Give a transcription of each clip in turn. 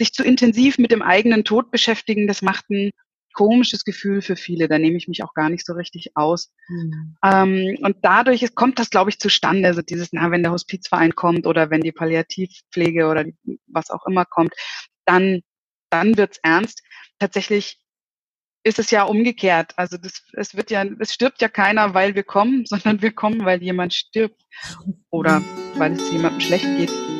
sich zu intensiv mit dem eigenen Tod beschäftigen, das macht ein komisches Gefühl für viele. Da nehme ich mich auch gar nicht so richtig aus. Mhm. Ähm, und dadurch ist, kommt das, glaube ich, zustande. Also dieses, na, wenn der Hospizverein kommt oder wenn die Palliativpflege oder die, was auch immer kommt, dann, dann wird's ernst. Tatsächlich ist es ja umgekehrt. Also das, es wird ja, es stirbt ja keiner, weil wir kommen, sondern wir kommen, weil jemand stirbt oder weil es jemandem schlecht geht.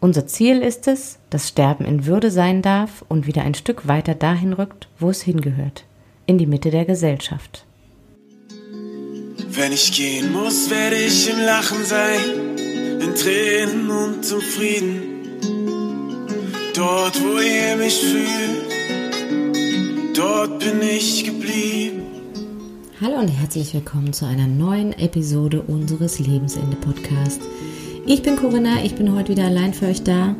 Unser Ziel ist es, dass Sterben in Würde sein darf und wieder ein Stück weiter dahin rückt, wo es hingehört, in die Mitte der Gesellschaft. Wenn ich gehen muss, werde ich im Lachen sein, in Tränen und im Frieden. Dort, wo ihr mich fühlt, dort bin ich geblieben. Hallo und herzlich willkommen zu einer neuen Episode unseres Lebensende Podcasts. Ich bin Corinna, ich bin heute wieder allein für euch da,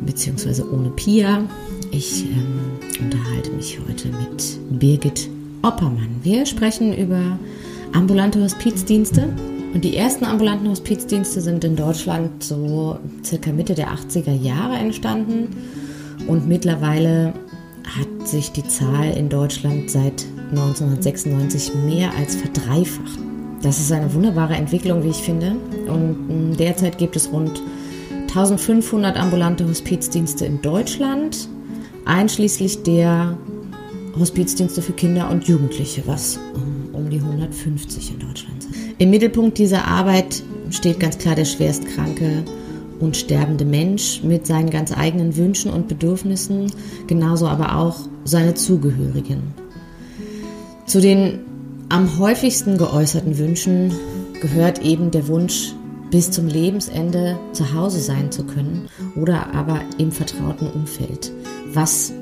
beziehungsweise ohne Pia. Ich ähm, unterhalte mich heute mit Birgit Oppermann. Wir sprechen über ambulante Hospizdienste. Und die ersten ambulanten Hospizdienste sind in Deutschland so circa Mitte der 80er Jahre entstanden. Und mittlerweile hat sich die Zahl in Deutschland seit 1996 mehr als verdreifacht. Das ist eine wunderbare Entwicklung, wie ich finde. Und derzeit gibt es rund 1500 ambulante Hospizdienste in Deutschland, einschließlich der Hospizdienste für Kinder und Jugendliche, was um, um die 150 in Deutschland sind. Im Mittelpunkt dieser Arbeit steht ganz klar der schwerstkranke und sterbende Mensch mit seinen ganz eigenen Wünschen und Bedürfnissen, genauso aber auch seine Zugehörigen. Zu den am häufigsten geäußerten Wünschen gehört eben der Wunsch, bis zum Lebensende zu Hause sein zu können oder aber im vertrauten Umfeld, was,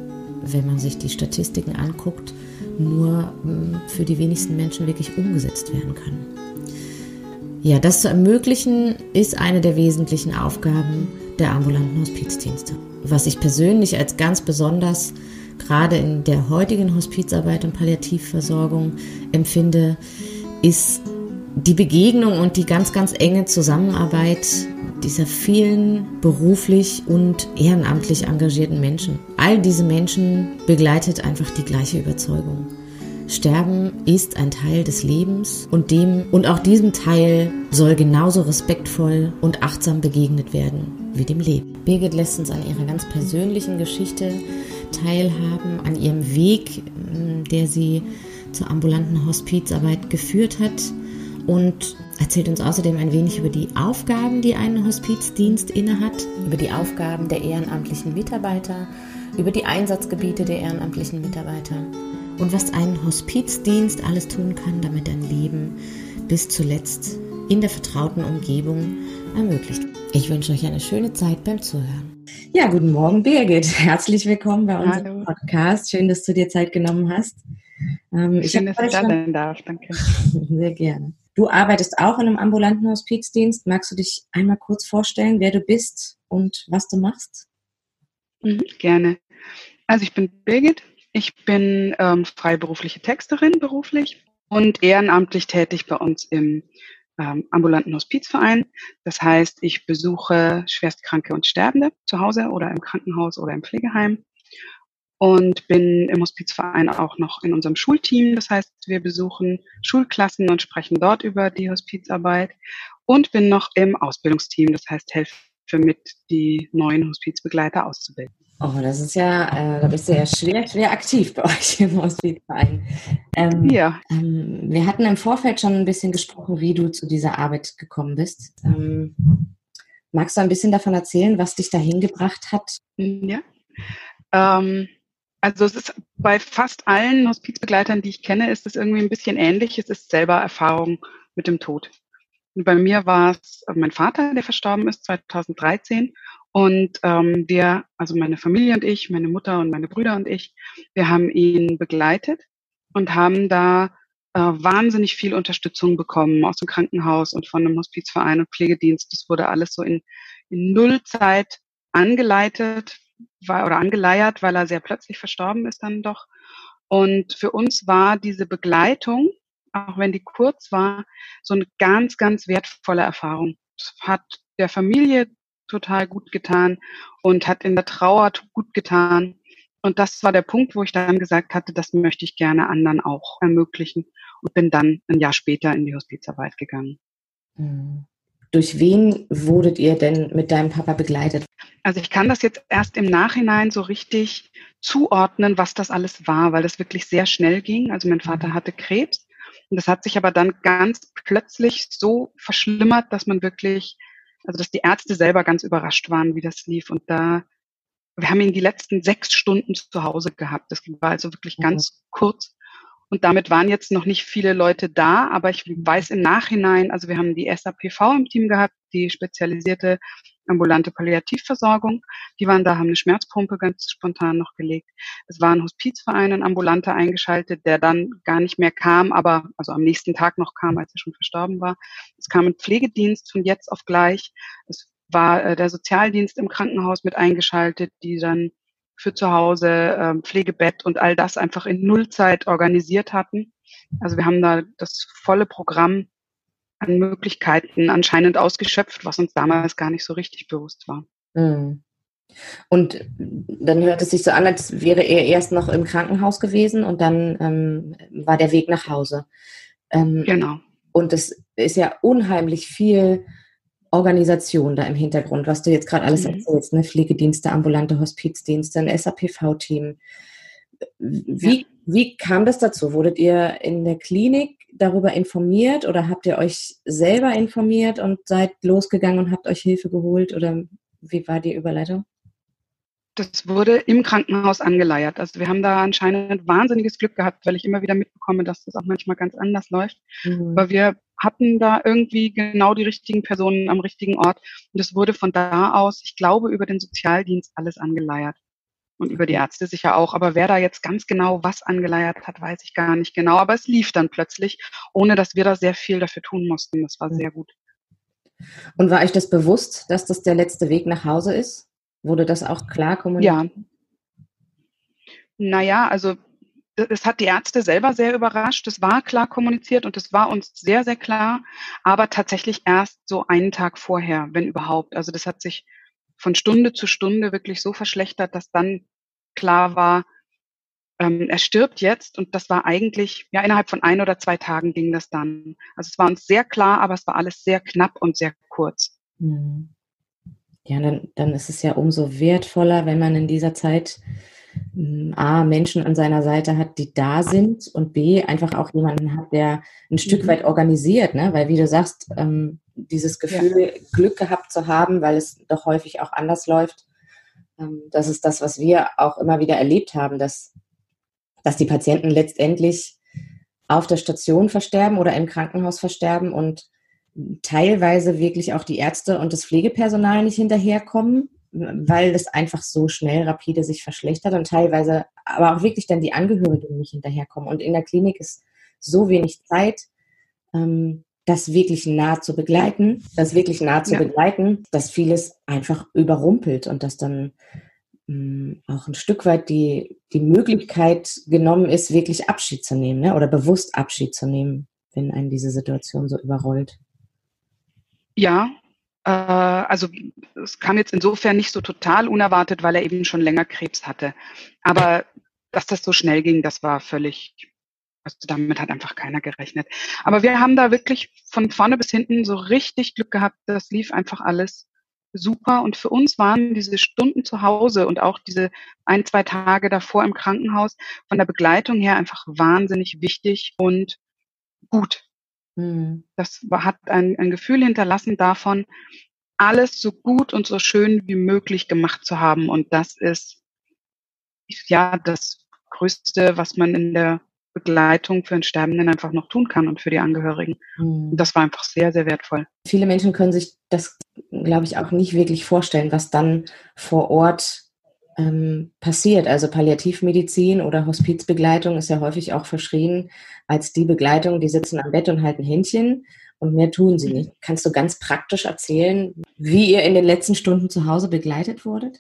wenn man sich die Statistiken anguckt, nur hm, für die wenigsten Menschen wirklich umgesetzt werden kann. Ja, das zu ermöglichen ist eine der wesentlichen Aufgaben der ambulanten Hospizdienste. Was ich persönlich als ganz besonders gerade in der heutigen Hospizarbeit und Palliativversorgung empfinde, ist die Begegnung und die ganz, ganz enge Zusammenarbeit dieser vielen beruflich und ehrenamtlich engagierten Menschen. All diese Menschen begleitet einfach die gleiche Überzeugung. Sterben ist ein Teil des Lebens und dem und auch diesem Teil soll genauso respektvoll und achtsam begegnet werden wie dem Leben. Birgit lässt uns an ihrer ganz persönlichen Geschichte teilhaben, an ihrem Weg, ähm, der sie zur ambulanten Hospizarbeit geführt hat und erzählt uns außerdem ein wenig über die Aufgaben, die ein Hospizdienst innehat, über die Aufgaben der ehrenamtlichen Mitarbeiter, über die Einsatzgebiete der ehrenamtlichen Mitarbeiter und was ein Hospizdienst alles tun kann, damit ein Leben bis zuletzt in der vertrauten Umgebung ermöglicht. Ich wünsche euch eine schöne Zeit beim Zuhören. Ja, guten Morgen, Birgit. Herzlich willkommen bei unserem Hallo. Podcast. Schön, dass du dir Zeit genommen hast. Ähm, Schön, dass ich da sein darf. Danke. Sehr gerne. Du arbeitest auch in einem ambulanten Hospizdienst. Magst du dich einmal kurz vorstellen, wer du bist und was du machst? Mhm, gerne. Also ich bin Birgit. Ich bin ähm, freiberufliche Texterin beruflich und ehrenamtlich tätig bei uns im ähm, ambulanten Hospizverein. Das heißt, ich besuche Schwerstkranke und Sterbende zu Hause oder im Krankenhaus oder im Pflegeheim und bin im Hospizverein auch noch in unserem Schulteam. Das heißt, wir besuchen Schulklassen und sprechen dort über die Hospizarbeit und bin noch im Ausbildungsteam. Das heißt, helfe mit, die neuen Hospizbegleiter auszubilden. Oh, das ist ja, äh, da bist du ja schwer, schwer aktiv bei euch im Hospizverein. Ähm, ja. Ähm, wir hatten im Vorfeld schon ein bisschen gesprochen, wie du zu dieser Arbeit gekommen bist. Ähm, magst du ein bisschen davon erzählen, was dich dahin gebracht hat? Ja. Ähm, also es ist bei fast allen Hospizbegleitern, die ich kenne, ist es irgendwie ein bisschen ähnlich. Es ist selber Erfahrung mit dem Tod. Und bei mir war es mein Vater, der verstorben ist 2013 Und ähm, wir, also meine Familie und ich, meine Mutter und meine Brüder und ich, wir haben ihn begleitet und haben da äh, wahnsinnig viel Unterstützung bekommen aus dem Krankenhaus und von einem Hospizverein und Pflegedienst. Das wurde alles so in, in Nullzeit angeleitet war, oder angeleiert, weil er sehr plötzlich verstorben ist dann doch. Und für uns war diese Begleitung, auch wenn die kurz war, so eine ganz, ganz wertvolle Erfahrung. Das hat der Familie total gut getan und hat in der Trauer gut getan. Und das war der Punkt, wo ich dann gesagt hatte, das möchte ich gerne anderen auch ermöglichen und bin dann ein Jahr später in die Hospizarbeit gegangen. Mhm. Durch wen wurdet ihr denn mit deinem Papa begleitet? Also ich kann das jetzt erst im Nachhinein so richtig zuordnen, was das alles war, weil das wirklich sehr schnell ging. Also mein Vater hatte Krebs und das hat sich aber dann ganz plötzlich so verschlimmert, dass man wirklich also dass die Ärzte selber ganz überrascht waren, wie das lief. Und da, wir haben ihn die letzten sechs Stunden zu Hause gehabt. Das war also wirklich mhm. ganz kurz. Und damit waren jetzt noch nicht viele Leute da, aber ich weiß im Nachhinein, also wir haben die SAPV im Team gehabt, die spezialisierte ambulante Palliativversorgung. Die waren da, haben eine Schmerzpumpe ganz spontan noch gelegt. Es war ein Hospizverein, ein Ambulanter eingeschaltet, der dann gar nicht mehr kam, aber also am nächsten Tag noch kam, als er schon verstorben war. Es kam ein Pflegedienst von jetzt auf gleich. Es war äh, der Sozialdienst im Krankenhaus mit eingeschaltet, die dann für zu Hause äh, Pflegebett und all das einfach in Nullzeit organisiert hatten. Also wir haben da das volle Programm an Möglichkeiten anscheinend ausgeschöpft, was uns damals gar nicht so richtig bewusst war. Mhm. Und dann hört es sich so an, als wäre er erst noch im Krankenhaus gewesen und dann ähm, war der Weg nach Hause. Ähm, genau. Und es ist ja unheimlich viel Organisation da im Hintergrund, was du jetzt gerade alles mhm. erzählst, ne? Pflegedienste, ambulante Hospizdienste, ein SAPV-Team. Wie, ja. wie kam das dazu? Wurdet ihr in der Klinik darüber informiert oder habt ihr euch selber informiert und seid losgegangen und habt euch Hilfe geholt oder wie war die Überleitung? Das wurde im Krankenhaus angeleiert. Also wir haben da anscheinend wahnsinniges Glück gehabt, weil ich immer wieder mitbekomme, dass das auch manchmal ganz anders läuft. Mhm. Aber wir hatten da irgendwie genau die richtigen Personen am richtigen Ort. Und es wurde von da aus, ich glaube, über den Sozialdienst alles angeleiert und über die Ärzte sicher auch. Aber wer da jetzt ganz genau was angeleiert hat, weiß ich gar nicht genau. Aber es lief dann plötzlich, ohne dass wir da sehr viel dafür tun mussten. Das war sehr gut. Und war euch das bewusst, dass das der letzte Weg nach Hause ist? Wurde das auch klar kommuniziert? Ja. Naja, also es hat die Ärzte selber sehr überrascht. Es war klar kommuniziert und es war uns sehr, sehr klar, aber tatsächlich erst so einen Tag vorher, wenn überhaupt. Also das hat sich von Stunde zu Stunde wirklich so verschlechtert, dass dann klar war, ähm, er stirbt jetzt und das war eigentlich, ja, innerhalb von ein oder zwei Tagen ging das dann. Also es war uns sehr klar, aber es war alles sehr knapp und sehr kurz. Mhm. Ja, dann, dann ist es ja umso wertvoller, wenn man in dieser Zeit hm, A, Menschen an seiner Seite hat, die da sind und B, einfach auch jemanden hat, der ein Stück mhm. weit organisiert, ne? weil wie du sagst, ähm, dieses Gefühl, ja. Glück gehabt zu haben, weil es doch häufig auch anders läuft, ähm, das ist das, was wir auch immer wieder erlebt haben, dass, dass die Patienten letztendlich auf der Station versterben oder im Krankenhaus versterben und teilweise wirklich auch die Ärzte und das Pflegepersonal nicht hinterherkommen weil es einfach so schnell rapide sich verschlechtert und teilweise aber auch wirklich dann die Angehörigen nicht hinterherkommen. Und in der Klinik ist so wenig Zeit, ähm, das wirklich nah zu begleiten, das wirklich nah zu ja. begleiten, dass vieles einfach überrumpelt und dass dann ähm, auch ein Stück weit die, die Möglichkeit genommen ist, wirklich Abschied zu nehmen ne? oder bewusst Abschied zu nehmen, wenn einen diese Situation so überrollt. Ja, äh, also es kam jetzt insofern nicht so total unerwartet, weil er eben schon länger Krebs hatte. Aber dass das so schnell ging, das war völlig, also damit hat einfach keiner gerechnet. Aber wir haben da wirklich von vorne bis hinten so richtig Glück gehabt. Das lief einfach alles super. Und für uns waren diese Stunden zu Hause und auch diese ein, zwei Tage davor im Krankenhaus von der Begleitung her einfach wahnsinnig wichtig und gut. Mhm. Das hat ein, ein Gefühl hinterlassen davon, alles so gut und so schön wie möglich gemacht zu haben. Und das ist ja das Größte, was man in der Begleitung für einen Sterbenden einfach noch tun kann und für die Angehörigen. Mhm. Und das war einfach sehr, sehr wertvoll. Viele Menschen können sich das glaube ich, auch nicht wirklich vorstellen, was dann vor Ort ähm, passiert. Also Palliativmedizin oder Hospizbegleitung ist ja häufig auch verschrien als die Begleitung, die sitzen am Bett und halten Händchen und mehr tun sie nicht. Kannst du ganz praktisch erzählen, wie ihr in den letzten Stunden zu Hause begleitet wurdet?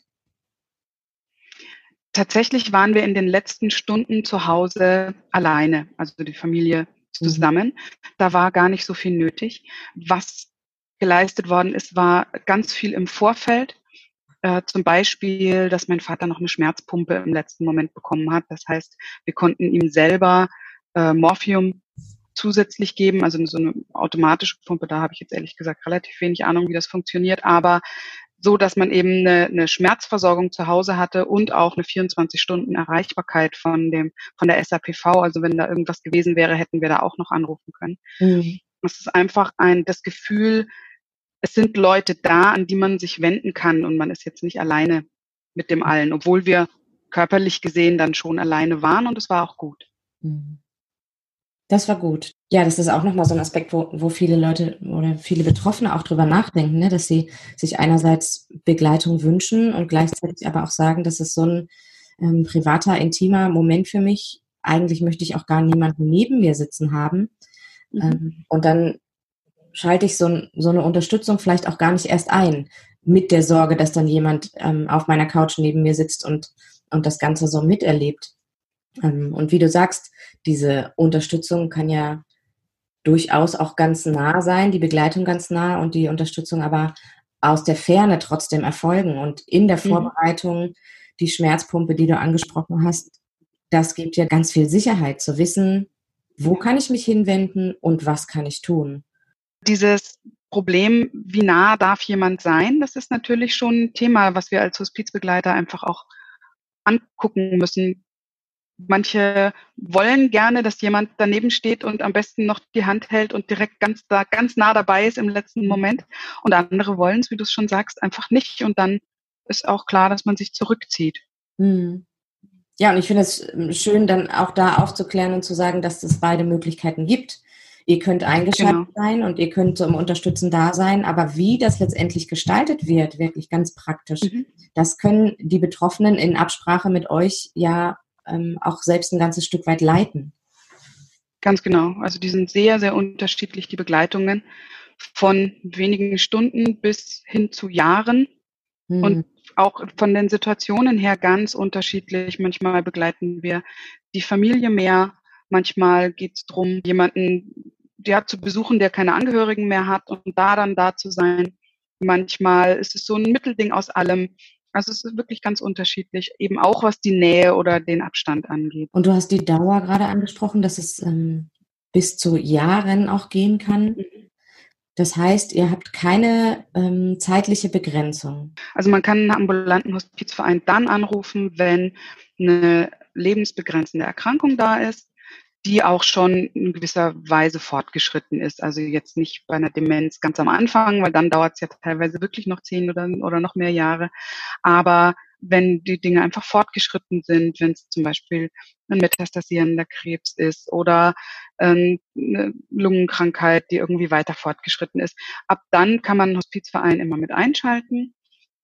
Tatsächlich waren wir in den letzten Stunden zu Hause alleine, also die Familie mhm. zusammen. Mhm. Da war gar nicht so viel nötig. Was geleistet worden ist, war ganz viel im Vorfeld. Äh, zum Beispiel, dass mein Vater noch eine Schmerzpumpe im letzten Moment bekommen hat. Das heißt, wir konnten ihm selber äh, Morphium zusätzlich geben, also so eine automatische Pumpe, da habe ich jetzt ehrlich gesagt relativ wenig Ahnung, wie das funktioniert, aber so, dass man eben eine, eine Schmerzversorgung zu Hause hatte und auch eine 24 Stunden Erreichbarkeit von dem von der SAPV. Also wenn da irgendwas gewesen wäre, hätten wir da auch noch anrufen können. Mhm. Es ist einfach ein das Gefühl, es sind Leute da, an die man sich wenden kann und man ist jetzt nicht alleine mit dem allen, obwohl wir körperlich gesehen dann schon alleine waren und es war auch gut. Mhm. Das war gut. Ja, das ist auch nochmal so ein Aspekt, wo, wo viele Leute oder viele Betroffene auch drüber nachdenken, ne? dass sie sich einerseits Begleitung wünschen und gleichzeitig aber auch sagen, das ist so ein ähm, privater, intimer Moment für mich. Eigentlich möchte ich auch gar niemanden neben mir sitzen haben. Mhm. Ähm, und dann schalte ich so, so eine Unterstützung vielleicht auch gar nicht erst ein, mit der Sorge, dass dann jemand ähm, auf meiner Couch neben mir sitzt und, und das Ganze so miterlebt. Ähm, und wie du sagst, diese Unterstützung kann ja durchaus auch ganz nah sein, die Begleitung ganz nah und die Unterstützung aber aus der Ferne trotzdem erfolgen. Und in der mhm. Vorbereitung, die Schmerzpumpe, die du angesprochen hast, das gibt ja ganz viel Sicherheit zu wissen, wo kann ich mich hinwenden und was kann ich tun dieses Problem, wie nah darf jemand sein, das ist natürlich schon ein Thema, was wir als Hospizbegleiter einfach auch angucken müssen. Manche wollen gerne, dass jemand daneben steht und am besten noch die Hand hält und direkt ganz da, ganz nah dabei ist im letzten Moment. Und andere wollen es, wie du es schon sagst, einfach nicht. Und dann ist auch klar, dass man sich zurückzieht. Hm. Ja, und ich finde es schön, dann auch da aufzuklären und zu sagen, dass es beide Möglichkeiten gibt. Ihr könnt eingeschaltet genau. sein und ihr könnt zum Unterstützen da sein, aber wie das letztendlich gestaltet wird, wirklich ganz praktisch, mhm. das können die Betroffenen in Absprache mit euch ja ähm, auch selbst ein ganzes Stück weit leiten. Ganz genau. Also die sind sehr, sehr unterschiedlich, die Begleitungen von wenigen Stunden bis hin zu Jahren. Mhm. Und auch von den Situationen her ganz unterschiedlich. Manchmal begleiten wir die Familie mehr. Manchmal geht es darum, jemanden ja, zu besuchen, der keine Angehörigen mehr hat und da dann da zu sein. Manchmal ist es so ein Mittelding aus allem. Also es ist wirklich ganz unterschiedlich, eben auch was die Nähe oder den Abstand angeht. Und du hast die Dauer gerade angesprochen, dass es ähm, bis zu Jahren auch gehen kann. Mhm. Das heißt, ihr habt keine ähm, zeitliche Begrenzung. Also man kann einen ambulanten Hospizverein dann anrufen, wenn eine lebensbegrenzende Erkrankung da ist die auch schon in gewisser Weise fortgeschritten ist. Also jetzt nicht bei einer Demenz ganz am Anfang, weil dann dauert es ja teilweise wirklich noch zehn oder, oder noch mehr Jahre. Aber wenn die Dinge einfach fortgeschritten sind, wenn es zum Beispiel ein metastasierender Krebs ist oder ähm, eine Lungenkrankheit, die irgendwie weiter fortgeschritten ist, ab dann kann man einen Hospizverein immer mit einschalten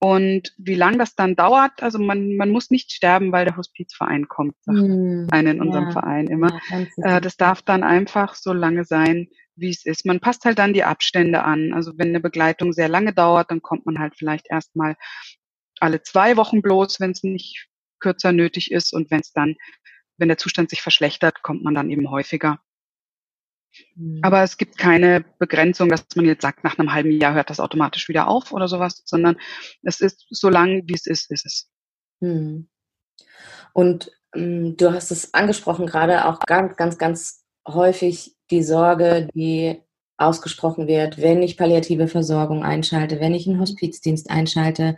und wie lange das dann dauert, also man, man muss nicht sterben, weil der Hospizverein kommt, sagt hm, einer in unserem ja, Verein immer. Ja, äh, das darf dann einfach so lange sein, wie es ist. Man passt halt dann die Abstände an. Also wenn eine Begleitung sehr lange dauert, dann kommt man halt vielleicht erstmal alle zwei Wochen bloß, wenn es nicht kürzer nötig ist. Und wenn es dann, wenn der Zustand sich verschlechtert, kommt man dann eben häufiger. Mhm. Aber es gibt keine Begrenzung, dass man jetzt sagt, nach einem halben Jahr hört das automatisch wieder auf oder sowas, sondern es ist so lang, wie es ist, ist es. Mhm. Und ähm, du hast es angesprochen gerade auch ganz, ganz, ganz häufig die Sorge, die ausgesprochen wird, wenn ich palliative Versorgung einschalte, wenn ich einen Hospizdienst einschalte,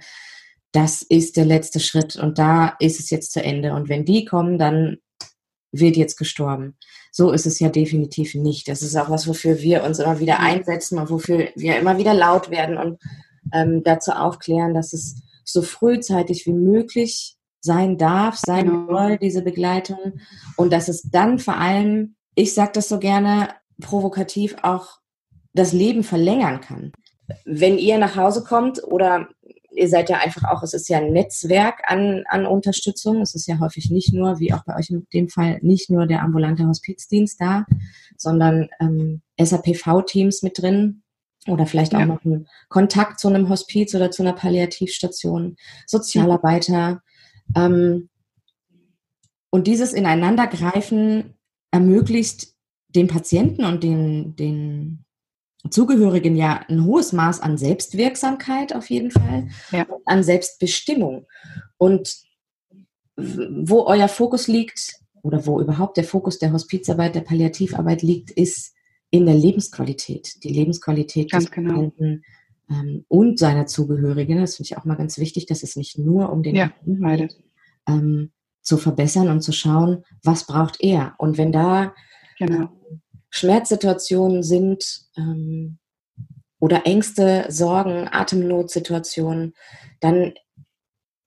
das ist der letzte Schritt und da ist es jetzt zu Ende. Und wenn die kommen, dann wird jetzt gestorben. So ist es ja definitiv nicht. Das ist auch was, wofür wir uns immer wieder einsetzen und wofür wir immer wieder laut werden und ähm, dazu aufklären, dass es so frühzeitig wie möglich sein darf, sein genau. soll, diese Begleitung. Und dass es dann vor allem, ich sage das so gerne, provokativ auch das Leben verlängern kann. wenn ihr nach Hause kommt oder ihr seid ja einfach auch, es ist ja ein Netzwerk an, an Unterstützung. Es ist ja häufig nicht nur, wie auch bei euch in dem Fall, nicht nur der ambulante Hospizdienst da, sondern ähm, SAPV-Teams mit drin oder vielleicht auch ja. noch ein Kontakt zu einem Hospiz oder zu einer Palliativstation, Sozialarbeiter. Ähm, und dieses Ineinandergreifen ermöglicht dem Patienten und den, den Zugehörigen ja ein hohes Maß an Selbstwirksamkeit auf jeden Fall, ja. an Selbstbestimmung. Und wo euer Fokus liegt oder wo überhaupt der Fokus der Hospizarbeit, der Palliativarbeit liegt, ist in der Lebensqualität. Die Lebensqualität ganz des genau. Patienten ähm, und seiner Zugehörigen. Das finde ich auch mal ganz wichtig, dass es nicht nur um den ja, geht, ähm, zu verbessern und zu schauen, was braucht er. Und wenn da genau. Ähm, Schmerzsituationen sind ähm, oder Ängste, Sorgen, Atemnotsituationen, dann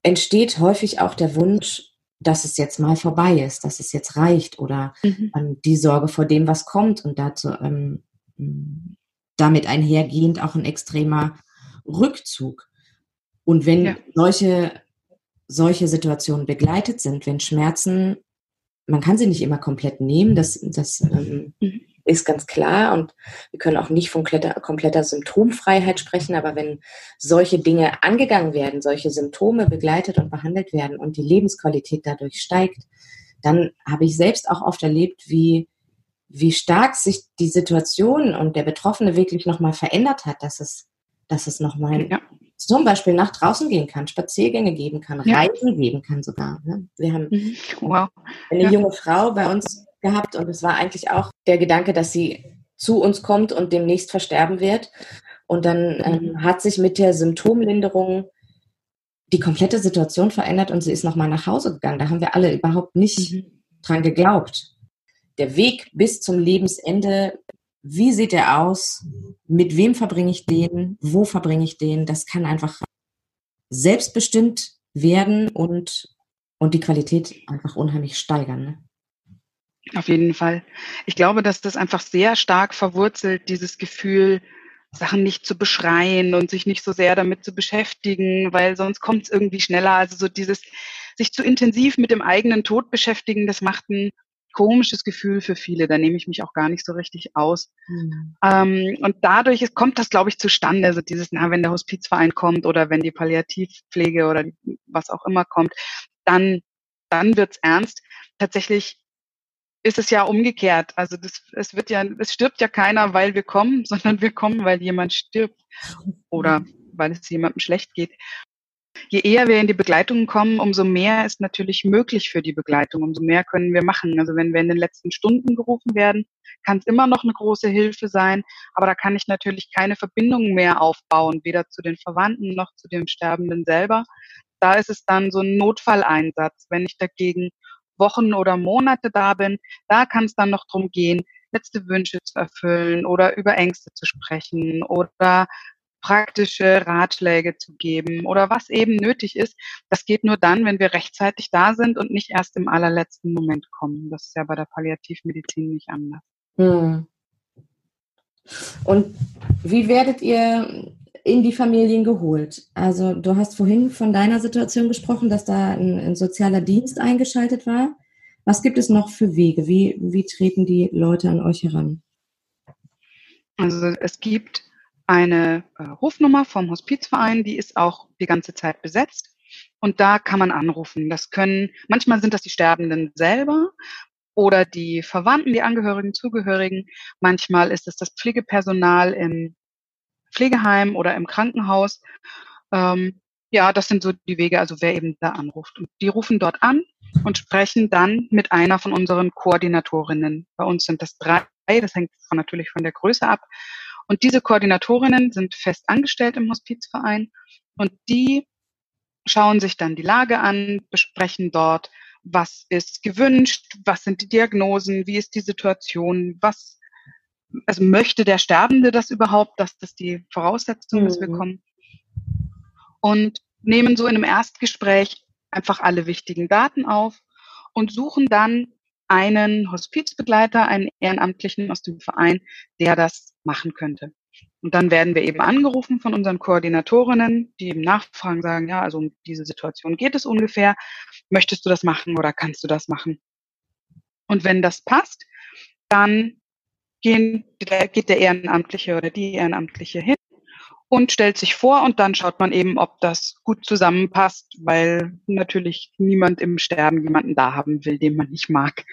entsteht häufig auch der Wunsch, dass es jetzt mal vorbei ist, dass es jetzt reicht oder mhm. ähm, die Sorge vor dem, was kommt und dazu ähm, damit einhergehend auch ein extremer Rückzug. Und wenn ja. solche, solche Situationen begleitet sind, wenn Schmerzen, man kann sie nicht immer komplett nehmen, das, das ähm, mhm ist ganz klar und wir können auch nicht von kompletter, Symptomfreiheit sprechen, aber wenn solche Dinge angegangen werden, solche Symptome begleitet und behandelt werden und die Lebensqualität dadurch steigt, dann habe ich selbst auch oft erlebt, wie, wie stark sich die Situation und der Betroffene wirklich nochmal verändert hat, dass es, dass es nochmal ja. zum Beispiel nach draußen gehen kann, Spaziergänge geben kann, ja. Reisen geben kann sogar. Ne? Wir haben mhm. wow. eine ja. junge Frau bei uns gehabt und es war eigentlich auch der Gedanke, dass sie zu uns kommt und demnächst versterben wird. Und dann ähm, mhm. hat sich mit der Symptomlinderung die komplette Situation verändert und sie ist nochmal nach Hause gegangen. Da haben wir alle überhaupt nicht mhm. dran geglaubt. Der Weg bis zum Lebensende, wie sieht er aus? Mit wem verbringe ich den? Wo verbringe ich den? Das kann einfach selbstbestimmt werden und, und die Qualität einfach unheimlich steigern. Ne? Auf jeden Fall. Ich glaube, dass das einfach sehr stark verwurzelt, dieses Gefühl, Sachen nicht zu beschreien und sich nicht so sehr damit zu beschäftigen, weil sonst kommt es irgendwie schneller. Also so dieses sich zu intensiv mit dem eigenen Tod beschäftigen, das macht ein komisches Gefühl für viele. Da nehme ich mich auch gar nicht so richtig aus. Mhm. Ähm, und dadurch ist, kommt das, glaube ich, zustande. Also dieses, na, wenn der Hospizverein kommt oder wenn die Palliativpflege oder was auch immer kommt, dann, dann wird's ernst. Tatsächlich ist es ja umgekehrt. Also das, es wird ja, es stirbt ja keiner, weil wir kommen, sondern wir kommen, weil jemand stirbt oder weil es jemandem schlecht geht. Je eher wir in die Begleitung kommen, umso mehr ist natürlich möglich für die Begleitung, umso mehr können wir machen. Also wenn wir in den letzten Stunden gerufen werden, kann es immer noch eine große Hilfe sein, aber da kann ich natürlich keine Verbindung mehr aufbauen, weder zu den Verwandten noch zu dem Sterbenden selber. Da ist es dann so ein Notfalleinsatz. Wenn ich dagegen Wochen oder Monate da bin, da kann es dann noch drum gehen, letzte Wünsche zu erfüllen oder über Ängste zu sprechen oder praktische Ratschläge zu geben oder was eben nötig ist. Das geht nur dann, wenn wir rechtzeitig da sind und nicht erst im allerletzten Moment kommen. Das ist ja bei der Palliativmedizin nicht anders. Hm. Und wie werdet ihr in die Familien geholt. Also du hast vorhin von deiner Situation gesprochen, dass da ein, ein, sozialer Dienst eingeschaltet war. Was gibt es noch für Wege? Wie, wie treten die Leute an euch heran? Also es gibt eine äh, Rufnummer vom Hospizverein, die ist auch die ganze Zeit besetzt. Und da kann man anrufen. Das können, manchmal sind das die Sterbenden selber oder die Verwandten, die Angehörigen, Zugehörigen. Manchmal ist es das Pflegepersonal im Pflegeheim oder im Krankenhaus. Ähm, ja, das sind so die Wege, also wer eben da anruft. Und die rufen dort an und sprechen dann mit einer von unseren Koordinatorinnen. Bei uns sind das drei, das hängt von, natürlich von der Größe ab. Und diese Koordinatorinnen sind fest angestellt im Hospizverein und die schauen sich dann die Lage an, besprechen dort, was ist gewünscht, was sind die Diagnosen, wie ist die Situation, was also möchte der Sterbende das überhaupt, dass das die Voraussetzung ist, wir mhm. kommen. Und nehmen so in einem Erstgespräch einfach alle wichtigen Daten auf und suchen dann einen Hospizbegleiter, einen Ehrenamtlichen aus dem Verein, der das machen könnte. Und dann werden wir eben angerufen von unseren Koordinatorinnen, die eben nachfragen, sagen, ja, also um diese Situation geht es ungefähr. Möchtest du das machen oder kannst du das machen? Und wenn das passt, dann gehen, geht der Ehrenamtliche oder die Ehrenamtliche hin und stellt sich vor und dann schaut man eben, ob das gut zusammenpasst, weil natürlich niemand im Sterben jemanden da haben will, den man nicht mag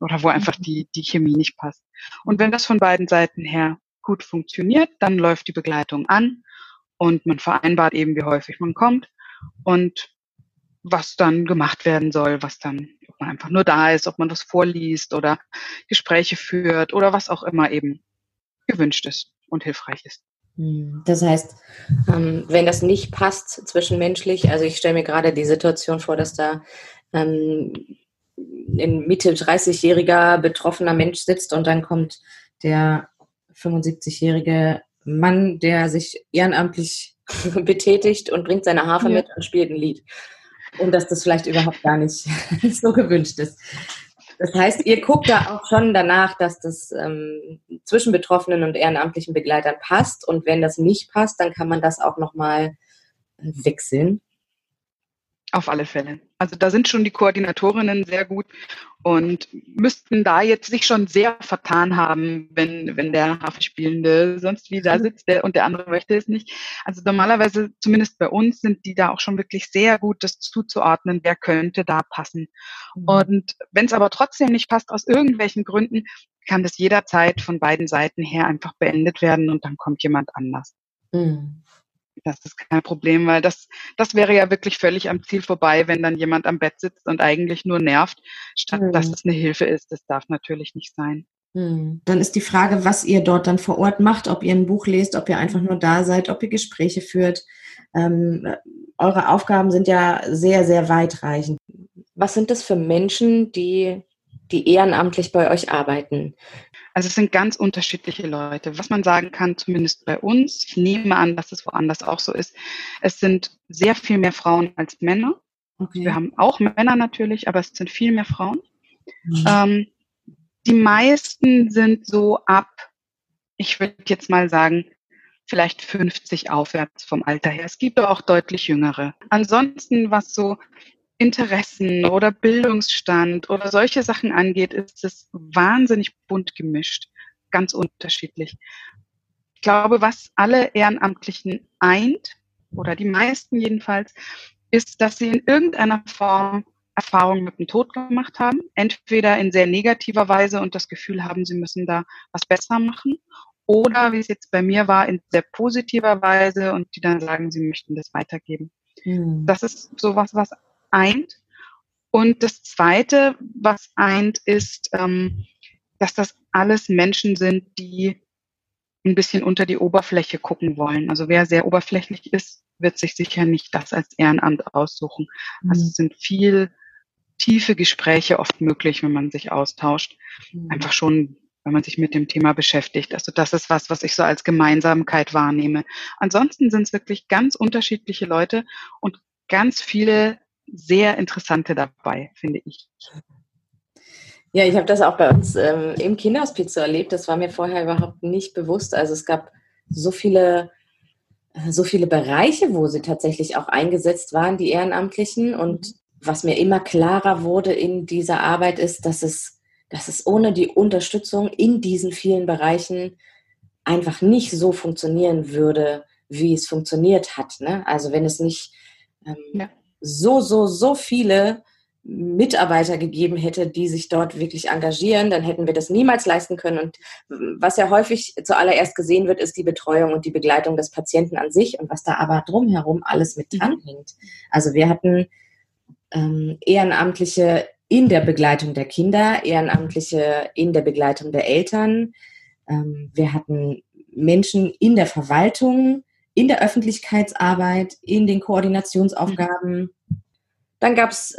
oder wo einfach die, die Chemie nicht passt. Und wenn das von beiden Seiten her gut funktioniert, dann läuft die Begleitung an und man vereinbart eben, wie häufig man kommt und was dann gemacht werden soll, was dann, man einfach nur da ist, ob man was vorliest oder Gespräche führt oder was auch immer eben gewünscht ist und hilfreich ist. Hm, das heißt, ähm, wenn das nicht passt zwischenmenschlich, also ich stelle mir gerade die Situation vor, dass da ähm, ein Mitte 30-jähriger betroffener Mensch sitzt und dann kommt der 75-jährige Mann, der sich ehrenamtlich betätigt und bringt seine Harfe ja. mit und spielt ein Lied. Und dass das vielleicht überhaupt gar nicht so gewünscht ist. Das heißt, ihr guckt da auch schon danach, dass das ähm, zwischen Betroffenen und ehrenamtlichen Begleitern passt. Und wenn das nicht passt, dann kann man das auch nochmal äh, wechseln. Auf alle Fälle. Also da sind schon die Koordinatorinnen sehr gut und müssten da jetzt sich schon sehr vertan haben, wenn, wenn der Hafenspielende sonst wie da mhm. sitzt der, und der andere möchte es nicht. Also normalerweise, zumindest bei uns, sind die da auch schon wirklich sehr gut, das zuzuordnen, wer könnte da passen. Mhm. Und wenn es aber trotzdem nicht passt, aus irgendwelchen Gründen, kann das jederzeit von beiden Seiten her einfach beendet werden und dann kommt jemand anders. Mhm. Das ist kein Problem, weil das, das wäre ja wirklich völlig am Ziel vorbei, wenn dann jemand am Bett sitzt und eigentlich nur nervt, statt hm. dass es eine Hilfe ist. Das darf natürlich nicht sein. Hm. Dann ist die Frage, was ihr dort dann vor Ort macht, ob ihr ein Buch lest, ob ihr einfach nur da seid, ob ihr Gespräche führt. Ähm, eure Aufgaben sind ja sehr, sehr weitreichend. Was sind das für Menschen, die, die ehrenamtlich bei euch arbeiten? Also es sind ganz unterschiedliche Leute. Was man sagen kann, zumindest bei uns, ich nehme an, dass es woanders auch so ist, es sind sehr viel mehr Frauen als Männer. Okay. Wir haben auch Männer natürlich, aber es sind viel mehr Frauen. Mhm. Ähm, die meisten sind so ab, ich würde jetzt mal sagen, vielleicht 50 aufwärts vom Alter her. Es gibt auch deutlich jüngere. Ansonsten, was so Interessen oder Bildungsstand oder solche Sachen angeht, ist es wahnsinnig bunt gemischt, ganz unterschiedlich. Ich glaube, was alle Ehrenamtlichen eint, oder die meisten jedenfalls, ist, dass sie in irgendeiner Form Erfahrungen mit dem Tod gemacht haben, entweder in sehr negativer Weise und das Gefühl haben, sie müssen da was besser machen, oder wie es jetzt bei mir war, in sehr positiver Weise und die dann sagen, sie möchten das weitergeben. Mhm. Das ist sowas, was eint. Und das Zweite, was eint, ist, ähm, dass das alles Menschen sind, die ein bisschen unter die Oberfläche gucken wollen. Also wer sehr oberflächlich ist, wird sich sicher nicht das als Ehrenamt aussuchen. Mhm. Also es sind viel tiefe Gespräche oft möglich, wenn man sich austauscht. Mhm. Einfach schon, wenn man sich mit dem Thema beschäftigt. Also das ist was, was ich so als Gemeinsamkeit wahrnehme. Ansonsten sind es wirklich ganz unterschiedliche Leute und ganz viele sehr interessante dabei, finde ich. Ja, ich habe das auch bei uns ähm, im Kinderhospiz so erlebt. Das war mir vorher überhaupt nicht bewusst. Also es gab so viele, so viele Bereiche, wo sie tatsächlich auch eingesetzt waren, die Ehrenamtlichen. Und was mir immer klarer wurde in dieser Arbeit ist, dass es, dass es ohne die Unterstützung in diesen vielen Bereichen einfach nicht so funktionieren würde, wie es funktioniert hat. Ne? Also wenn es nicht ähm, ja so, so, so viele Mitarbeiter gegeben hätte, die sich dort wirklich engagieren, dann hätten wir das niemals leisten können. Und was ja häufig zuallererst gesehen wird, ist die Betreuung und die Begleitung des Patienten an sich und was da aber drumherum alles mit dranhängt. Also wir hatten ähm, Ehrenamtliche in der Begleitung der Kinder, Ehrenamtliche in der Begleitung der Eltern. Ähm, wir hatten Menschen in der Verwaltung, in der Öffentlichkeitsarbeit, in den Koordinationsaufgaben. Dann gab es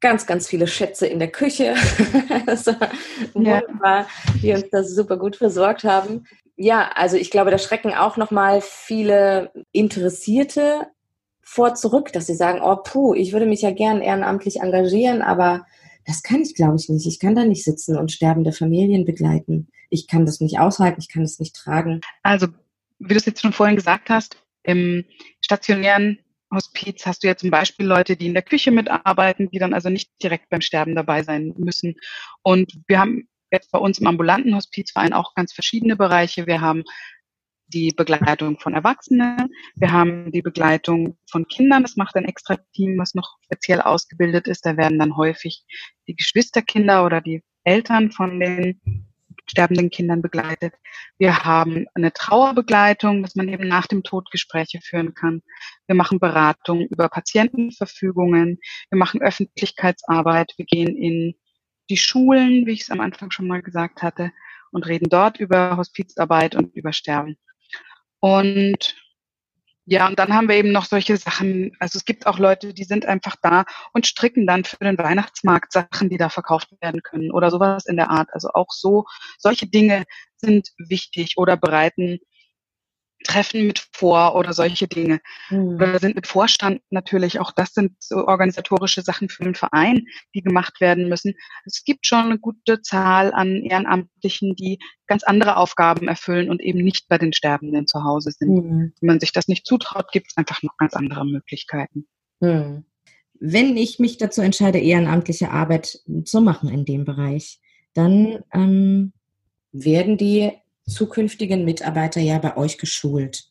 ganz, ganz viele Schätze in der Küche. das war wunderbar, die uns da super gut versorgt haben. Ja, also ich glaube, da schrecken auch nochmal viele Interessierte vor zurück, dass sie sagen, oh puh, ich würde mich ja gern ehrenamtlich engagieren, aber das kann ich, glaube ich, nicht. Ich kann da nicht sitzen und sterbende Familien begleiten. Ich kann das nicht aushalten, ich kann das nicht tragen. Also wie du es jetzt schon vorhin gesagt hast, im stationären Hospiz hast du ja zum Beispiel Leute, die in der Küche mitarbeiten, die dann also nicht direkt beim Sterben dabei sein müssen. Und wir haben jetzt bei uns im ambulanten Hospizverein auch ganz verschiedene Bereiche. Wir haben die Begleitung von Erwachsenen, wir haben die Begleitung von Kindern. Das macht ein extra Team, was noch speziell ausgebildet ist. Da werden dann häufig die Geschwisterkinder oder die Eltern von den sterbenden Kindern begleitet. Wir haben eine Trauerbegleitung, dass man eben nach dem Tod Gespräche führen kann. Wir machen Beratung über Patientenverfügungen. Wir machen Öffentlichkeitsarbeit. Wir gehen in die Schulen, wie ich es am Anfang schon mal gesagt hatte, und reden dort über Hospizarbeit und über Sterben. Und ja, und dann haben wir eben noch solche Sachen. Also es gibt auch Leute, die sind einfach da und stricken dann für den Weihnachtsmarkt Sachen, die da verkauft werden können oder sowas in der Art. Also auch so, solche Dinge sind wichtig oder bereiten Treffen mit vor oder solche Dinge. Mhm. Oder sind mit Vorstand natürlich, auch das sind so organisatorische Sachen für den Verein, die gemacht werden müssen. Es gibt schon eine gute Zahl an Ehrenamtlichen, die ganz andere Aufgaben erfüllen und eben nicht bei den Sterbenden zu Hause sind. Mhm. Wenn man sich das nicht zutraut, gibt es einfach noch ganz andere Möglichkeiten. Mhm. Wenn ich mich dazu entscheide, ehrenamtliche Arbeit zu machen in dem Bereich, dann ähm, werden die zukünftigen Mitarbeiter ja bei euch geschult.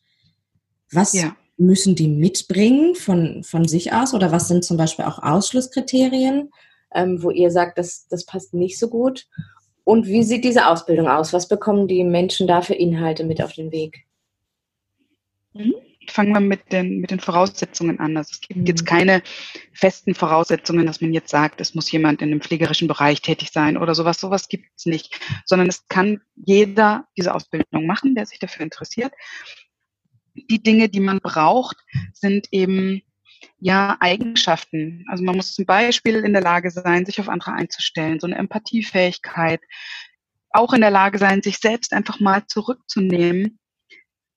Was ja. müssen die mitbringen von, von sich aus oder was sind zum Beispiel auch Ausschlusskriterien, ähm, wo ihr sagt, das, das passt nicht so gut? Und wie sieht diese Ausbildung aus? Was bekommen die Menschen da für Inhalte mit auf den Weg? Mhm fangen wir mit den, mit den Voraussetzungen an. Also es gibt mhm. jetzt keine festen Voraussetzungen, dass man jetzt sagt, es muss jemand in dem pflegerischen Bereich tätig sein oder sowas. Sowas gibt es nicht, sondern es kann jeder diese Ausbildung machen, der sich dafür interessiert. Die Dinge, die man braucht, sind eben ja Eigenschaften. Also man muss zum Beispiel in der Lage sein, sich auf andere einzustellen, so eine Empathiefähigkeit, auch in der Lage sein, sich selbst einfach mal zurückzunehmen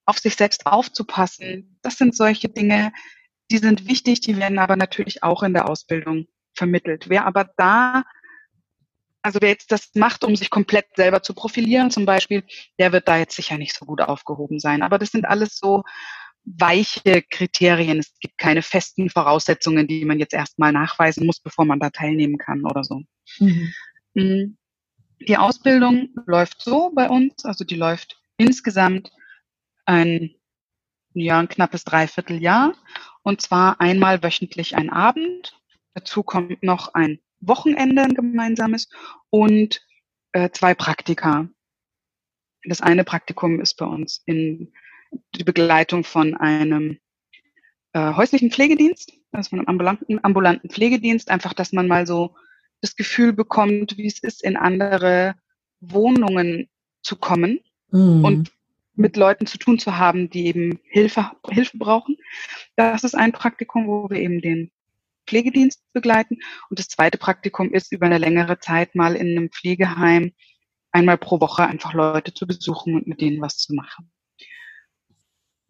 auf sich selbst aufzupassen. Das sind solche Dinge, die sind wichtig, die werden aber natürlich auch in der Ausbildung vermittelt. Wer aber da, also wer jetzt das macht, um sich komplett selber zu profilieren zum Beispiel, der wird da jetzt sicher nicht so gut aufgehoben sein. Aber das sind alles so weiche Kriterien. Es gibt keine festen Voraussetzungen, die man jetzt erstmal nachweisen muss, bevor man da teilnehmen kann oder so. Mhm. mhm. Die Ausbildung läuft so bei uns, also die läuft insgesamt ein, ja, ein knappes Dreivierteljahr. Und zwar einmal wöchentlich ein Abend. Dazu kommt noch ein Wochenende, ein gemeinsames und äh, zwei Praktika. Das eine Praktikum ist bei uns in die Begleitung von einem äh, häuslichen Pflegedienst, also von einem ambulanten, ambulanten Pflegedienst, einfach, dass man mal so das Gefühl bekommt, wie es ist, in andere Wohnungen zu kommen mhm. und mit Leuten zu tun zu haben, die eben Hilfe, Hilfe brauchen. Das ist ein Praktikum, wo wir eben den Pflegedienst begleiten. Und das zweite Praktikum ist über eine längere Zeit mal in einem Pflegeheim einmal pro Woche einfach Leute zu besuchen und mit denen was zu machen.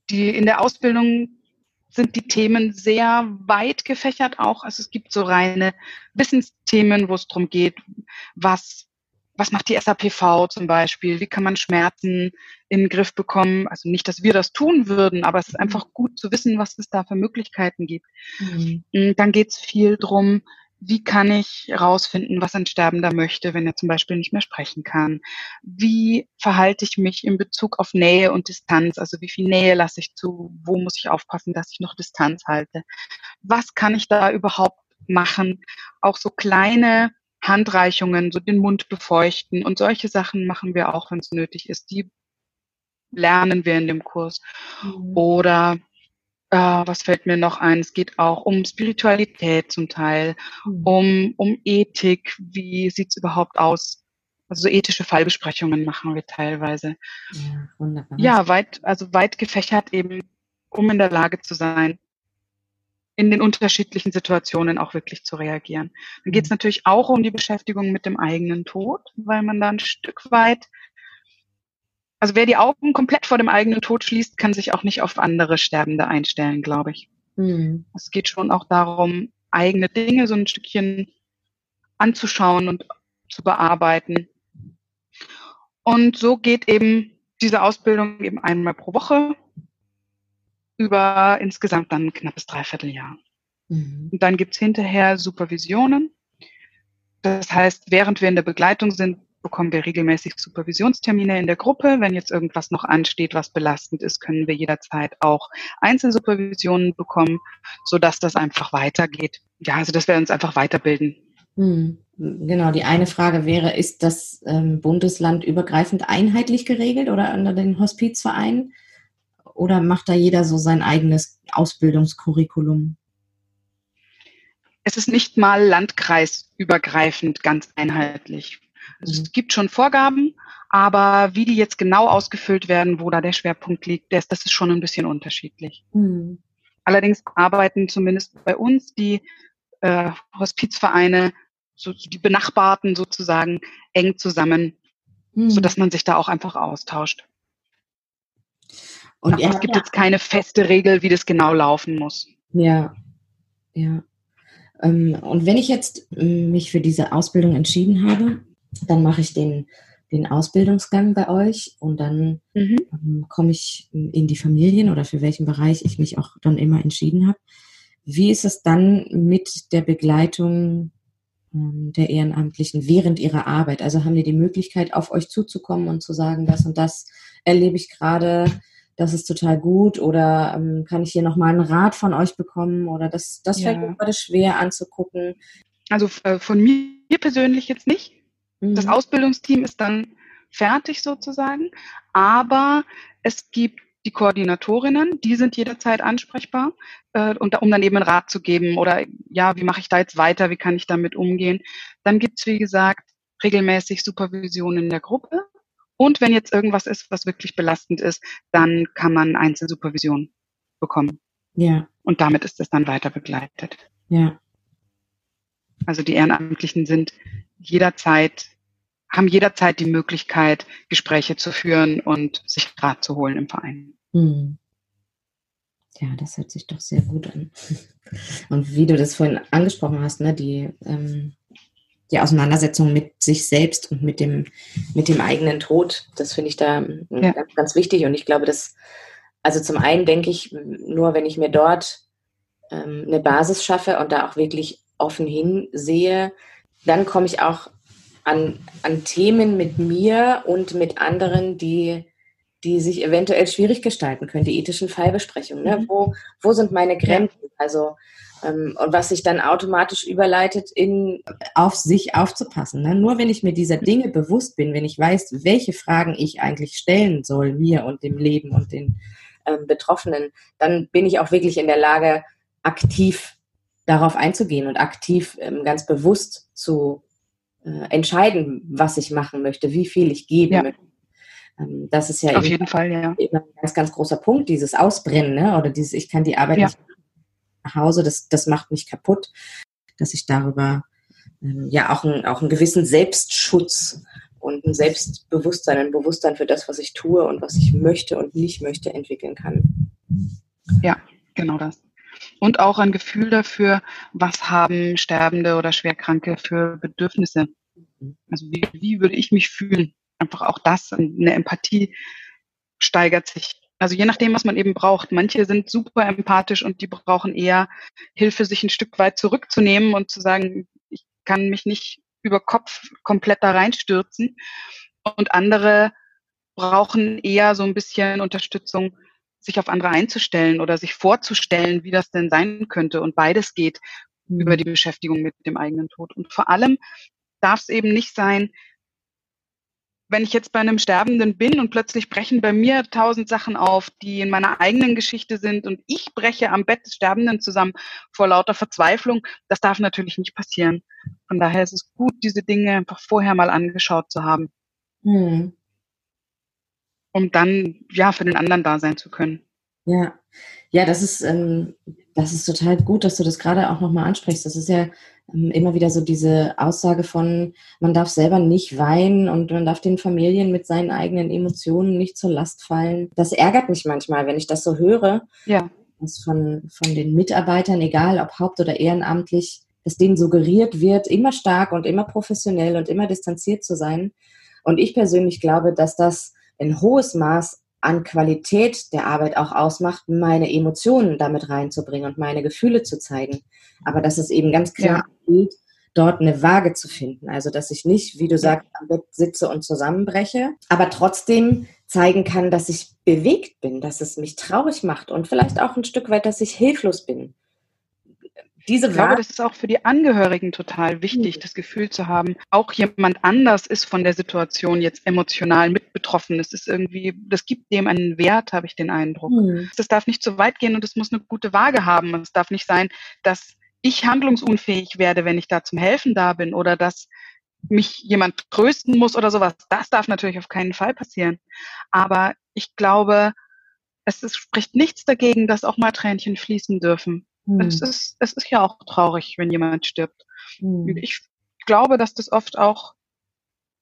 Die, in der Ausbildung sind die Themen sehr weit gefächert auch. Also es gibt so reine Wissensthemen, wo es darum geht, was was macht die SAPV zum Beispiel? Wie kann man Schmerzen in den Griff bekommen? Also nicht, dass wir das tun würden, aber es ist einfach gut zu wissen, was es da für Möglichkeiten gibt. Mhm. Dann geht es viel drum, wie kann ich herausfinden, was ein Sterbender möchte, wenn er zum Beispiel nicht mehr sprechen kann? Wie verhalte ich mich in Bezug auf Nähe und Distanz? Also wie viel Nähe lasse ich zu? Wo muss ich aufpassen, dass ich noch Distanz halte? Was kann ich da überhaupt machen? Auch so kleine Handreichungen, so den Mund befeuchten und solche Sachen machen wir auch, wenn es nötig ist. Die lernen wir in dem Kurs. Mhm. Oder äh, was fällt mir noch ein? Es geht auch um Spiritualität zum Teil, mhm. um, um Ethik. Wie sieht's überhaupt aus? Also so ethische Fallbesprechungen machen wir teilweise. Ja, wunderbar. Ja, weit, also weit gefächert eben, um in der Lage zu sein, in den unterschiedlichen Situationen auch wirklich zu reagieren. Dann geht es mhm. natürlich auch um die Beschäftigung mit dem eigenen Tod, weil man da ein Stück weit, also wer die Augen komplett vor dem eigenen Tod schließt, kann sich auch nicht auf andere Sterbende einstellen, glaube ich. Mhm. Es geht schon auch darum, eigene Dinge so ein Stückchen anzuschauen und zu bearbeiten. Und so geht eben diese Ausbildung eben einmal pro Woche über insgesamt dann ein knappes Dreivierteljahr. Mhm. Und dann gibt's hinterher Supervisionen. Das heißt, während wir in der Begleitung sind, bekommen wir regelmäßig Supervisionstermine in der Gruppe. Wenn jetzt irgendwas noch ansteht, was belastend ist, können wir jederzeit auch Einzelsupervisionen bekommen, sodass das einfach weitergeht. Ja, also dass wir uns einfach weiterbilden. Hm. Genau, die eine Frage wäre, ist das ähm, Bundesland übergreifend einheitlich geregelt oder unter den Hospizvereinen? Oder macht da jeder so sein eigenes Ausbildungskurriculum? Es ist nicht mal landkreisübergreifend ganz einheitlich. Also es gibt schon Vorgaben, aber wie die jetzt genau ausgefüllt werden, wo da der Schwerpunkt liegt, das, das ist schon ein bisschen unterschiedlich. Mhm. Allerdings arbeiten zumindest bei uns die äh, Hospizvereine, so, die Benachbarten sozusagen, eng zusammen, mhm. sodass man sich da auch einfach austauscht. Und es gibt ja. jetzt keine feste Regel, wie das genau laufen muss. Ja, ja. Ähm, und wenn ich jetzt ähm, mich für diese Ausbildung entschieden habe, dann mache ich den, den Ausbildungsgang bei euch und dann mhm. ähm, komme ich in die Familien oder für welchen Bereich ich mich auch dann immer entschieden habe. Wie ist es dann mit der Begleitung der Ehrenamtlichen während ihrer Arbeit? Also haben die die Möglichkeit, auf euch zuzukommen und zu sagen, das und das erlebe ich gerade, das ist total gut oder ähm, kann ich hier nochmal einen Rat von euch bekommen oder das, das ja. fällt mir gerade schwer anzugucken. Also äh, von mir persönlich jetzt nicht. Das mhm. Ausbildungsteam ist dann fertig sozusagen, aber es gibt die Koordinatorinnen, die sind jederzeit ansprechbar, äh, und, um dann eben einen Rat zu geben oder ja, wie mache ich da jetzt weiter, wie kann ich damit umgehen. Dann gibt's wie gesagt, regelmäßig Supervision in der Gruppe. Und wenn jetzt irgendwas ist, was wirklich belastend ist, dann kann man Einzelsupervision bekommen. Ja. Und damit ist es dann weiter begleitet. Ja. Also die Ehrenamtlichen sind jederzeit, haben jederzeit die Möglichkeit, Gespräche zu führen und sich Rat zu holen im Verein. Hm. Ja, das hört sich doch sehr gut an. Und wie du das vorhin angesprochen hast, ne, die, ähm, die Auseinandersetzung mit sich selbst und mit dem, mit dem eigenen Tod, das finde ich da hm, ja. ganz, ganz wichtig. Und ich glaube, dass, also zum einen denke ich, nur wenn ich mir dort ähm, eine Basis schaffe und da auch wirklich offen hinsehe, dann komme ich auch an, an Themen mit mir und mit anderen, die, die sich eventuell schwierig gestalten können, die ethischen Fallbesprechungen. Ne? Mhm. Wo, wo sind meine Grenzen? Also ähm, und was sich dann automatisch überleitet, in auf sich aufzupassen. Ne? Nur wenn ich mir dieser Dinge bewusst bin, wenn ich weiß, welche Fragen ich eigentlich stellen soll, mir und dem Leben und den ähm, Betroffenen, dann bin ich auch wirklich in der Lage, aktiv darauf einzugehen und aktiv ähm, ganz bewusst zu äh, entscheiden, was ich machen möchte, wie viel ich geben ja. möchte. Ähm, das ist ja auf jeden Fall ja. ein ganz, ganz großer Punkt, dieses Ausbrennen, ne? oder dieses, ich kann die Arbeit ja. nicht nach Hause, das, das macht mich kaputt, dass ich darüber ähm, ja auch, ein, auch einen gewissen Selbstschutz und ein Selbstbewusstsein, ein Bewusstsein für das, was ich tue und was ich möchte und nicht möchte, entwickeln kann. Ja, genau das und auch ein Gefühl dafür, was haben Sterbende oder Schwerkranke für Bedürfnisse. Also wie, wie würde ich mich fühlen? Einfach auch das, eine Empathie steigert sich. Also je nachdem, was man eben braucht. Manche sind super empathisch und die brauchen eher Hilfe, sich ein Stück weit zurückzunehmen und zu sagen, ich kann mich nicht über Kopf komplett da reinstürzen. Und andere brauchen eher so ein bisschen Unterstützung, sich auf andere einzustellen oder sich vorzustellen, wie das denn sein könnte. Und beides geht über die Beschäftigung mit dem eigenen Tod. Und vor allem darf es eben nicht sein, wenn ich jetzt bei einem Sterbenden bin und plötzlich brechen bei mir tausend Sachen auf, die in meiner eigenen Geschichte sind und ich breche am Bett des Sterbenden zusammen vor lauter Verzweiflung, das darf natürlich nicht passieren. Von daher ist es gut, diese Dinge einfach vorher mal angeschaut zu haben. Hm um dann ja für den anderen da sein zu können. Ja, ja, das ist ähm, das ist total gut, dass du das gerade auch nochmal ansprichst. Das ist ja immer wieder so diese Aussage von, man darf selber nicht weinen und man darf den Familien mit seinen eigenen Emotionen nicht zur Last fallen. Das ärgert mich manchmal, wenn ich das so höre. Ja. Dass von, von den Mitarbeitern, egal ob haupt- oder ehrenamtlich, dass denen suggeriert wird, immer stark und immer professionell und immer distanziert zu sein. Und ich persönlich glaube, dass das ein hohes Maß an Qualität der Arbeit auch ausmacht, meine Emotionen damit reinzubringen und meine Gefühle zu zeigen. Aber dass es eben ganz klar ja. gilt, dort eine Waage zu finden. Also dass ich nicht, wie du sagst, am Bett sitze und zusammenbreche, aber trotzdem zeigen kann, dass ich bewegt bin, dass es mich traurig macht und vielleicht auch ein Stück weit, dass ich hilflos bin. Diese ich glaube, das ist auch für die Angehörigen total wichtig, mhm. das Gefühl zu haben, auch jemand anders ist von der Situation jetzt emotional mit betroffen. Es ist irgendwie, das gibt dem einen Wert, habe ich den Eindruck. Mhm. Das darf nicht zu weit gehen und es muss eine gute Waage haben. Es darf nicht sein, dass ich handlungsunfähig werde, wenn ich da zum Helfen da bin oder dass mich jemand trösten muss oder sowas. Das darf natürlich auf keinen Fall passieren. Aber ich glaube, es ist, spricht nichts dagegen, dass auch mal Tränchen fließen dürfen. Hm. Es, ist, es ist ja auch traurig, wenn jemand stirbt. Hm. Ich glaube, dass das oft auch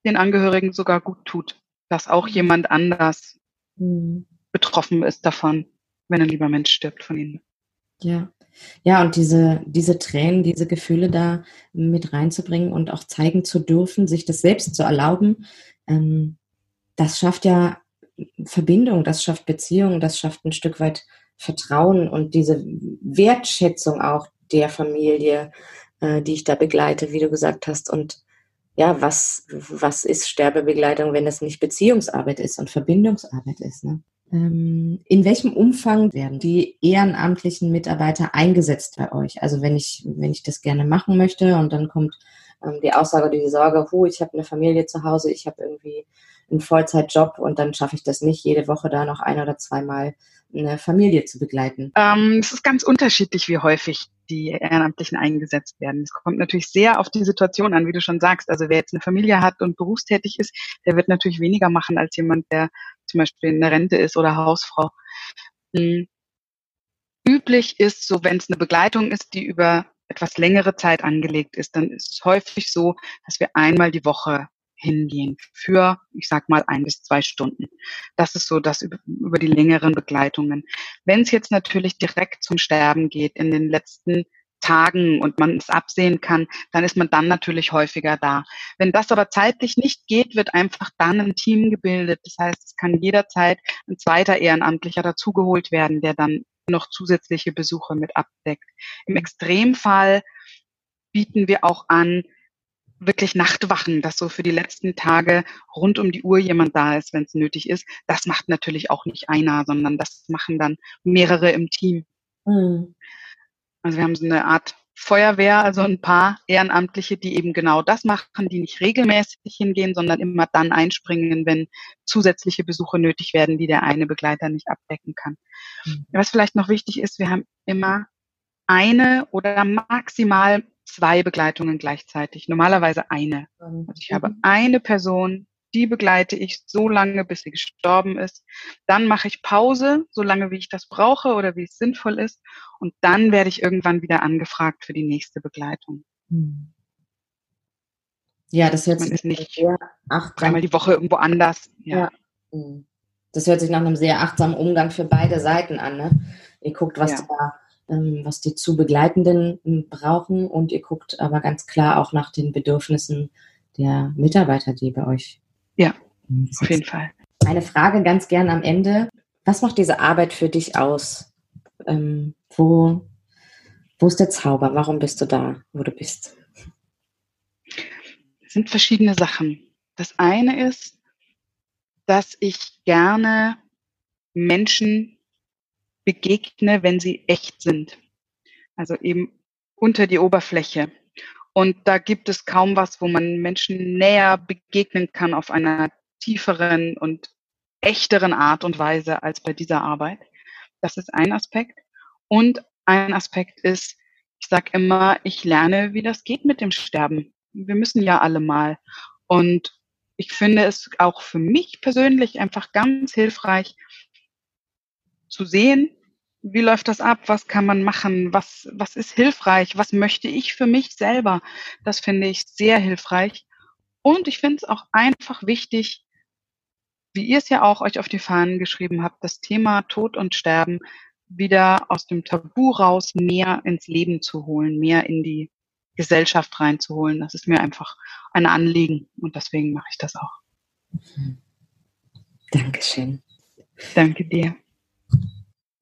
den Angehörigen sogar gut tut, dass auch jemand anders hm. betroffen ist davon, wenn ein lieber Mensch stirbt von ihnen. Ja. Ja, und diese, diese Tränen, diese Gefühle da mit reinzubringen und auch zeigen zu dürfen, sich das selbst zu erlauben, ähm, das schafft ja Verbindung, das schafft Beziehung, das schafft ein Stück weit Vertrauen und diese Wertschätzung auch der Familie, äh, die ich da begleite, wie du gesagt hast. Und ja, was, was ist Sterbebegleitung, wenn es nicht Beziehungsarbeit ist und Verbindungsarbeit ist? Ne? Ähm, in welchem Umfang werden die ehrenamtlichen Mitarbeiter eingesetzt bei euch? Also wenn ich, wenn ich das gerne machen möchte und dann kommt ähm, die Aussage oder die Sorge, hu, ich habe eine Familie zu Hause, ich habe irgendwie einen Vollzeitjob und dann schaffe ich das nicht, jede Woche da noch ein oder zweimal eine Familie zu begleiten? Ähm, es ist ganz unterschiedlich, wie häufig die Ehrenamtlichen eingesetzt werden. Es kommt natürlich sehr auf die Situation an, wie du schon sagst. Also wer jetzt eine Familie hat und berufstätig ist, der wird natürlich weniger machen als jemand, der zum Beispiel in der Rente ist oder Hausfrau. Mhm. Üblich ist, so wenn es eine Begleitung ist, die über etwas längere Zeit angelegt ist, dann ist es häufig so, dass wir einmal die Woche hingehen für, ich sag mal, ein bis zwei Stunden. Das ist so das über, die längeren Begleitungen. Wenn es jetzt natürlich direkt zum Sterben geht in den letzten Tagen und man es absehen kann, dann ist man dann natürlich häufiger da. Wenn das aber zeitlich nicht geht, wird einfach dann ein Team gebildet. Das heißt, es kann jederzeit ein zweiter Ehrenamtlicher dazugeholt werden, der dann noch zusätzliche Besuche mit abdeckt. Im Extremfall bieten wir auch an, wirklich Nachtwachen, dass so für die letzten Tage rund um die Uhr jemand da ist, wenn es nötig ist. Das macht natürlich auch nicht einer, sondern das machen dann mehrere im Team. Mhm. Also wir haben so eine Art Feuerwehr, also ein paar Ehrenamtliche, die eben genau das machen, die nicht regelmäßig hingehen, sondern immer dann einspringen, wenn zusätzliche Besuche nötig werden, die der eine Begleiter nicht abdecken kann. Mhm. Was vielleicht noch wichtig ist, wir haben immer eine oder maximal zwei Begleitungen gleichzeitig, normalerweise eine. Also ich habe mhm. eine Person, die begleite ich so lange, bis sie gestorben ist. Dann mache ich Pause, so lange wie ich das brauche oder wie es sinnvoll ist. Und dann werde ich irgendwann wieder angefragt für die nächste Begleitung. Hm. Ja, das hört Man sich nicht sehr achtsam. dreimal die Woche irgendwo anders. Ja. ja. Hm. Das hört sich nach einem sehr achtsamen Umgang für beide Seiten an. Ne? Ihr guckt, was ja. da ähm, was die zu Begleitenden ähm, brauchen und ihr guckt aber ganz klar auch nach den Bedürfnissen der Mitarbeiter, die bei euch. Ja, auf jeden Fall. Eine Frage ganz gern am Ende. Was macht diese Arbeit für dich aus? Ähm, wo, wo ist der Zauber? Warum bist du da, wo du bist? Es sind verschiedene Sachen. Das eine ist, dass ich gerne Menschen begegne, wenn sie echt sind. Also eben unter die Oberfläche. Und da gibt es kaum was, wo man Menschen näher begegnen kann auf einer tieferen und echteren Art und Weise als bei dieser Arbeit. Das ist ein Aspekt. Und ein Aspekt ist, ich sage immer, ich lerne, wie das geht mit dem Sterben. Wir müssen ja alle mal. Und ich finde es auch für mich persönlich einfach ganz hilfreich, zu sehen, wie läuft das ab, was kann man machen, was, was ist hilfreich, was möchte ich für mich selber. Das finde ich sehr hilfreich. Und ich finde es auch einfach wichtig, wie ihr es ja auch euch auf die Fahnen geschrieben habt, das Thema Tod und Sterben wieder aus dem Tabu raus mehr ins Leben zu holen, mehr in die Gesellschaft reinzuholen. Das ist mir einfach ein Anliegen und deswegen mache ich das auch. Dankeschön. Danke dir.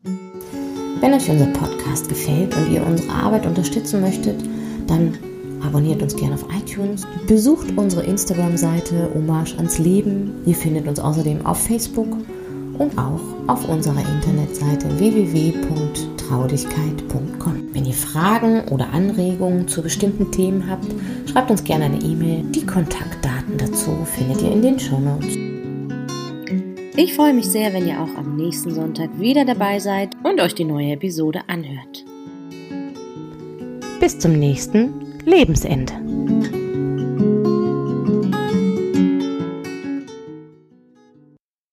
Wenn euch unser Podcast gefällt und ihr unsere Arbeit unterstützen möchtet, dann abonniert uns gerne auf iTunes, besucht unsere Instagram-Seite Hommage ans Leben. Ihr findet uns außerdem auf Facebook und auch auf unserer Internetseite www.traudigkeit.com. Wenn ihr Fragen oder Anregungen zu bestimmten Themen habt, schreibt uns gerne eine E-Mail. Die Kontaktdaten dazu findet ihr in den Show Notes. Ich freue mich sehr, wenn ihr auch am nächsten Sonntag wieder dabei seid und euch die neue Episode anhört. Bis zum nächsten Lebensende.